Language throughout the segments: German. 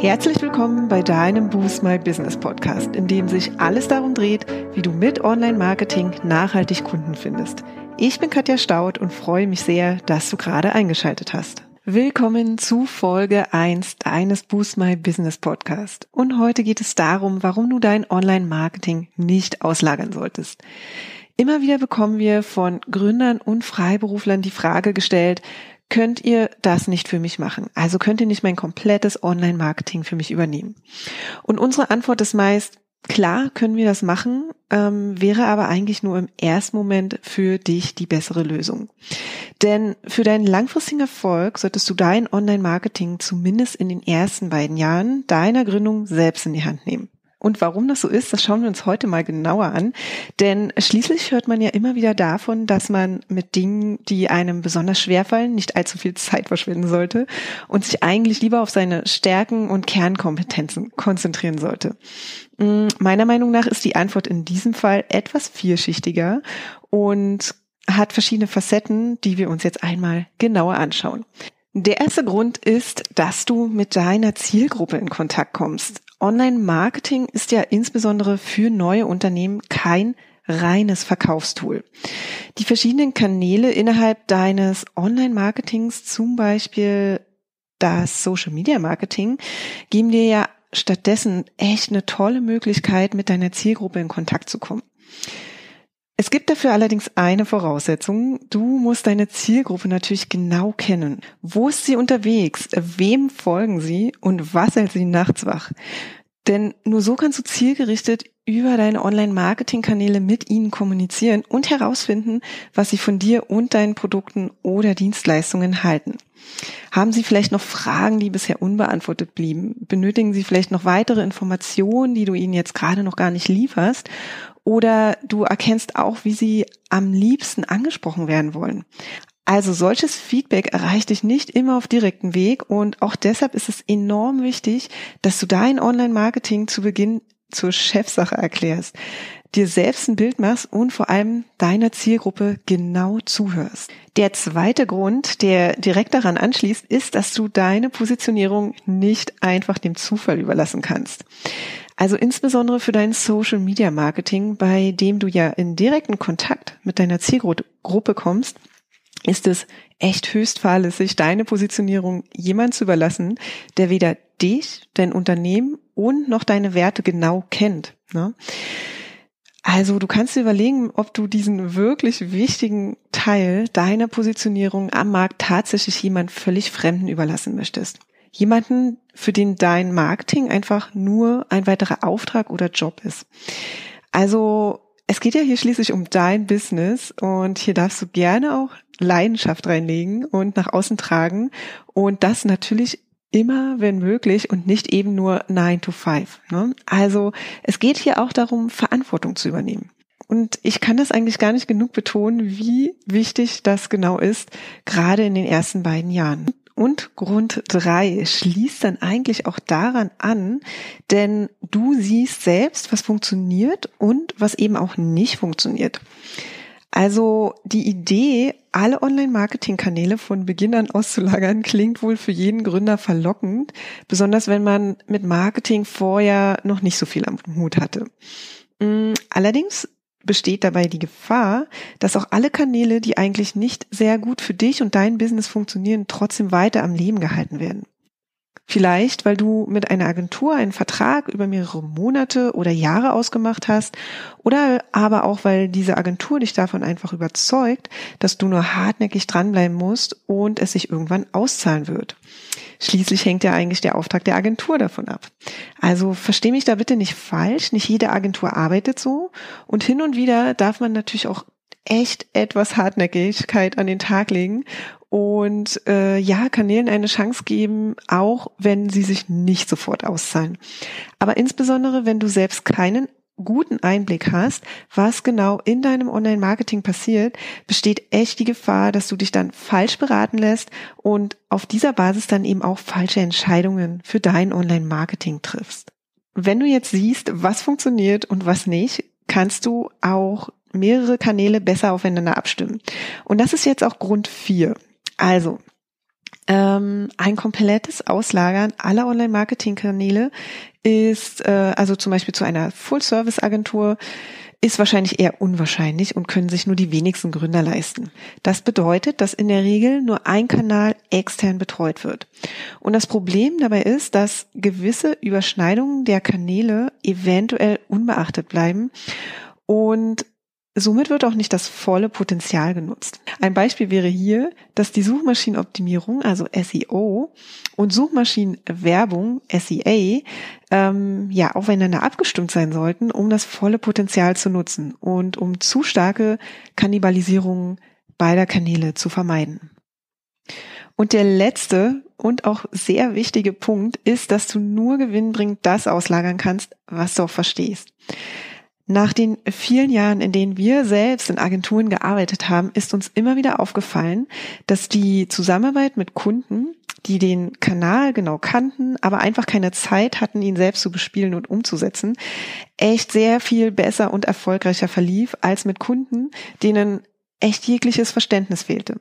Herzlich willkommen bei deinem Boost My Business Podcast, in dem sich alles darum dreht, wie du mit Online-Marketing nachhaltig Kunden findest. Ich bin Katja Staud und freue mich sehr, dass du gerade eingeschaltet hast. Willkommen zu Folge 1 deines Boost My Business Podcast. Und heute geht es darum, warum du dein Online-Marketing nicht auslagern solltest. Immer wieder bekommen wir von Gründern und Freiberuflern die Frage gestellt, könnt ihr das nicht für mich machen? Also könnt ihr nicht mein komplettes Online-Marketing für mich übernehmen? Und unsere Antwort ist meist, klar können wir das machen, ähm, wäre aber eigentlich nur im ersten Moment für dich die bessere Lösung. Denn für deinen langfristigen Erfolg solltest du dein Online-Marketing zumindest in den ersten beiden Jahren deiner Gründung selbst in die Hand nehmen. Und warum das so ist, das schauen wir uns heute mal genauer an. Denn schließlich hört man ja immer wieder davon, dass man mit Dingen, die einem besonders schwerfallen, nicht allzu viel Zeit verschwenden sollte und sich eigentlich lieber auf seine Stärken und Kernkompetenzen konzentrieren sollte. Mm, meiner Meinung nach ist die Antwort in diesem Fall etwas vielschichtiger und hat verschiedene Facetten, die wir uns jetzt einmal genauer anschauen. Der erste Grund ist, dass du mit deiner Zielgruppe in Kontakt kommst. Online-Marketing ist ja insbesondere für neue Unternehmen kein reines Verkaufstool. Die verschiedenen Kanäle innerhalb deines Online-Marketings, zum Beispiel das Social Media Marketing, geben dir ja stattdessen echt eine tolle Möglichkeit, mit deiner Zielgruppe in Kontakt zu kommen. Es gibt dafür allerdings eine Voraussetzung. Du musst deine Zielgruppe natürlich genau kennen. Wo ist sie unterwegs? Wem folgen sie? Und was hält sie nachts wach? Denn nur so kannst du zielgerichtet über deine Online-Marketing-Kanäle mit ihnen kommunizieren und herausfinden, was sie von dir und deinen Produkten oder Dienstleistungen halten. Haben Sie vielleicht noch Fragen, die bisher unbeantwortet blieben? Benötigen Sie vielleicht noch weitere Informationen, die du ihnen jetzt gerade noch gar nicht lieferst? Oder du erkennst auch, wie sie am liebsten angesprochen werden wollen. Also solches Feedback erreicht dich nicht immer auf direkten Weg und auch deshalb ist es enorm wichtig, dass du dein Online-Marketing zu Beginn zur Chefsache erklärst, dir selbst ein Bild machst und vor allem deiner Zielgruppe genau zuhörst. Der zweite Grund, der direkt daran anschließt, ist, dass du deine Positionierung nicht einfach dem Zufall überlassen kannst. Also insbesondere für dein Social Media Marketing, bei dem du ja in direkten Kontakt mit deiner Zielgruppe kommst, ist es echt höchst fahrlässig, deine Positionierung jemand zu überlassen, der weder dich, dein Unternehmen und noch deine Werte genau kennt. Ne? Also du kannst dir überlegen, ob du diesen wirklich wichtigen Teil deiner Positionierung am Markt tatsächlich jemand völlig Fremden überlassen möchtest. Jemanden, für den dein Marketing einfach nur ein weiterer Auftrag oder Job ist. Also es geht ja hier schließlich um dein Business und hier darfst du gerne auch Leidenschaft reinlegen und nach außen tragen und das natürlich immer, wenn möglich und nicht eben nur 9 to 5. Ne? Also es geht hier auch darum, Verantwortung zu übernehmen. Und ich kann das eigentlich gar nicht genug betonen, wie wichtig das genau ist, gerade in den ersten beiden Jahren. Und Grund drei schließt dann eigentlich auch daran an, denn du siehst selbst, was funktioniert und was eben auch nicht funktioniert. Also die Idee, alle Online-Marketing-Kanäle von Beginn an auszulagern, klingt wohl für jeden Gründer verlockend, besonders wenn man mit Marketing vorher noch nicht so viel am Hut hatte. Mm, allerdings besteht dabei die Gefahr, dass auch alle Kanäle, die eigentlich nicht sehr gut für dich und dein Business funktionieren, trotzdem weiter am Leben gehalten werden. Vielleicht, weil du mit einer Agentur einen Vertrag über mehrere Monate oder Jahre ausgemacht hast oder aber auch, weil diese Agentur dich davon einfach überzeugt, dass du nur hartnäckig dranbleiben musst und es sich irgendwann auszahlen wird. Schließlich hängt ja eigentlich der Auftrag der Agentur davon ab. Also versteh mich da bitte nicht falsch, nicht jede Agentur arbeitet so und hin und wieder darf man natürlich auch echt etwas Hartnäckigkeit an den Tag legen und äh, ja, Kanälen eine Chance geben, auch wenn sie sich nicht sofort auszahlen. Aber insbesondere, wenn du selbst keinen guten Einblick hast, was genau in deinem Online-Marketing passiert, besteht echt die Gefahr, dass du dich dann falsch beraten lässt und auf dieser Basis dann eben auch falsche Entscheidungen für dein Online-Marketing triffst. Wenn du jetzt siehst, was funktioniert und was nicht, kannst du auch mehrere Kanäle besser aufeinander abstimmen. Und das ist jetzt auch Grund vier. Also, Ähm, ein komplettes Auslagern aller Online-Marketing-Kanäle ist, äh, also zum Beispiel zu einer Full-Service-Agentur, ist wahrscheinlich eher unwahrscheinlich und können sich nur die wenigsten Gründer leisten. Das bedeutet, dass in der Regel nur ein Kanal extern betreut wird. Und das Problem dabei ist, dass gewisse Überschneidungen der Kanäle eventuell unbeachtet bleiben und Somit wird auch nicht das volle Potenzial genutzt. Ein Beispiel wäre hier, dass die Suchmaschinenoptimierung, also SEO, und Suchmaschinenwerbung, SEA, ähm, ja aufeinander abgestimmt sein sollten, um das volle Potenzial zu nutzen und um zu starke Kannibalisierung beider Kanäle zu vermeiden. Und der letzte und auch sehr wichtige Punkt ist, dass du nur gewinnbringend das auslagern kannst, was du auch verstehst. Nach den vielen Jahren, in denen wir selbst in Agenturen gearbeitet haben, ist uns immer wieder aufgefallen, dass die Zusammenarbeit mit Kunden, die den Kanal genau kannten, aber einfach keine Zeit hatten, ihn selbst zu bespielen und umzusetzen, echt sehr viel besser und erfolgreicher verlief als mit Kunden, denen echt jegliches Verständnis fehlte.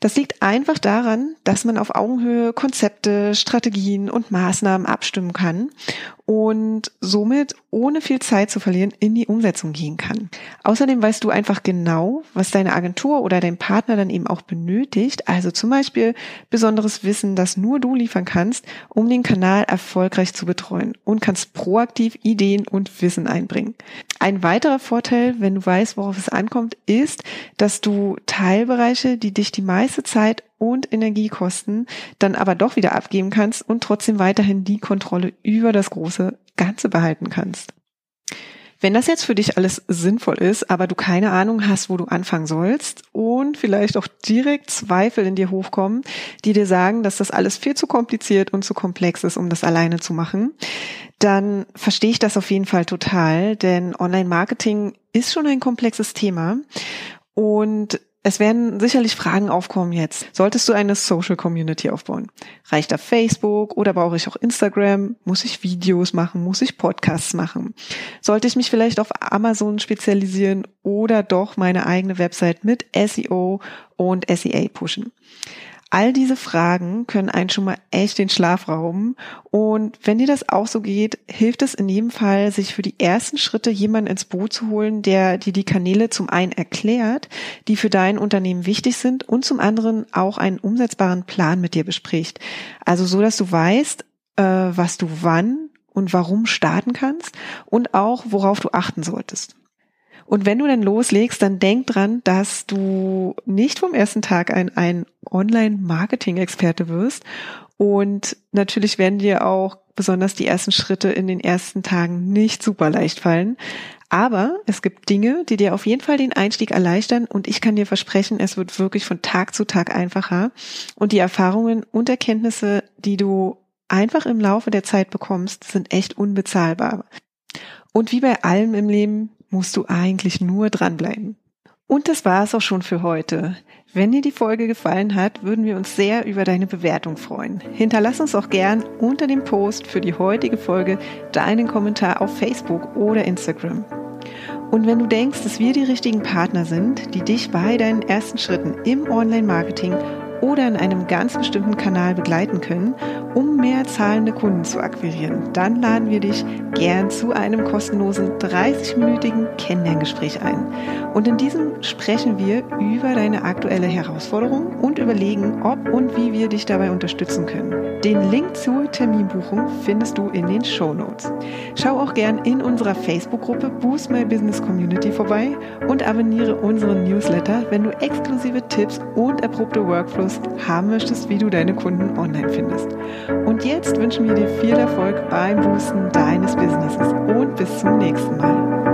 Das liegt einfach daran, dass man auf Augenhöhe Konzepte, Strategien und Maßnahmen abstimmen kann und somit ohne viel Zeit zu verlieren in die Umsetzung gehen kann. Außerdem weißt du einfach genau, was deine Agentur oder dein Partner dann eben auch benötigt, also zum Beispiel besonderes Wissen, das nur du liefern kannst, um den Kanal erfolgreich zu betreuen und kannst proaktiv Ideen und Wissen einbringen. Ein weiterer Vorteil, wenn du weißt, worauf es ankommt, ist, dass du Teilbereiche, die dich die meiste Zeit und Energiekosten dann aber doch wieder abgeben kannst und trotzdem weiterhin die Kontrolle über das große Ganze behalten kannst. Wenn das jetzt für dich alles sinnvoll ist, aber du keine Ahnung hast, wo du anfangen sollst und vielleicht auch direkt Zweifel in dir hochkommen, die dir sagen, dass das alles viel zu kompliziert und zu komplex ist, um das alleine zu machen, dann verstehe ich das auf jeden Fall total, denn Online-Marketing ist schon ein komplexes Thema und es werden sicherlich Fragen aufkommen jetzt. Solltest du eine Social Community aufbauen? Reicht da Facebook oder brauche ich auch Instagram? Muss ich Videos machen? Muss ich Podcasts machen? Sollte ich mich vielleicht auf Amazon spezialisieren oder doch meine eigene Website mit SEO und SEA pushen? All diese Fragen können einen schon mal echt den Schlaf rauben. Und wenn dir das auch so geht, hilft es in jedem Fall, sich für die ersten Schritte jemanden ins Boot zu holen, der dir die Kanäle zum einen erklärt, die für dein Unternehmen wichtig sind und zum anderen auch einen umsetzbaren Plan mit dir bespricht. Also so, dass du weißt, äh, was du wann und warum starten kannst und auch worauf du achten solltest. Und wenn du dann loslegst, dann denk dran, dass du nicht vom ersten Tag ein, ein Online-Marketing-Experte wirst. Und natürlich werden dir auch besonders die ersten Schritte in den ersten Tagen nicht super leicht fallen. Aber es gibt Dinge, die dir auf jeden Fall den Einstieg erleichtern und ich kann dir versprechen, es wird wirklich von Tag zu Tag einfacher und die Erfahrungen und Erkenntnisse, die du einfach im Laufe der Zeit bekommst, sind echt unbezahlbar. Und wie bei allem im Leben musst du eigentlich nur dranbleiben. Und das war es auch schon für heute. Wenn dir die Folge gefallen hat, würden wir uns sehr über deine Bewertung freuen. Hinterlass uns auch gern unter dem Post für die heutige Folge deinen Kommentar auf Facebook oder Instagram. Und wenn du denkst, dass wir die richtigen Partner sind, die dich bei deinen ersten Schritten im Online-Marketing oder in einem ganz bestimmten Kanal begleiten können, um mehr zahlende Kunden zu akquirieren, dann laden wir dich gern zu einem kostenlosen 30-minütigen Kennenlerngespräch ein. Und in diesem sprechen wir über deine aktuelle Herausforderung und überlegen, ob und wie wir dich dabei unterstützen können. Den Link zur Terminbuchung findest du in den Show Notes. Schau auch gern in unserer Facebook-Gruppe Boost My Business Community vorbei und abonniere unseren Newsletter, wenn du exklusive Tipps und erprobte Workflows Infos haben möchtest, wie du deine Kunden online findest. Und jetzt wünschen wir dir viel Erfolg beim Boosten deines Businesses und bis zum nächsten Mal.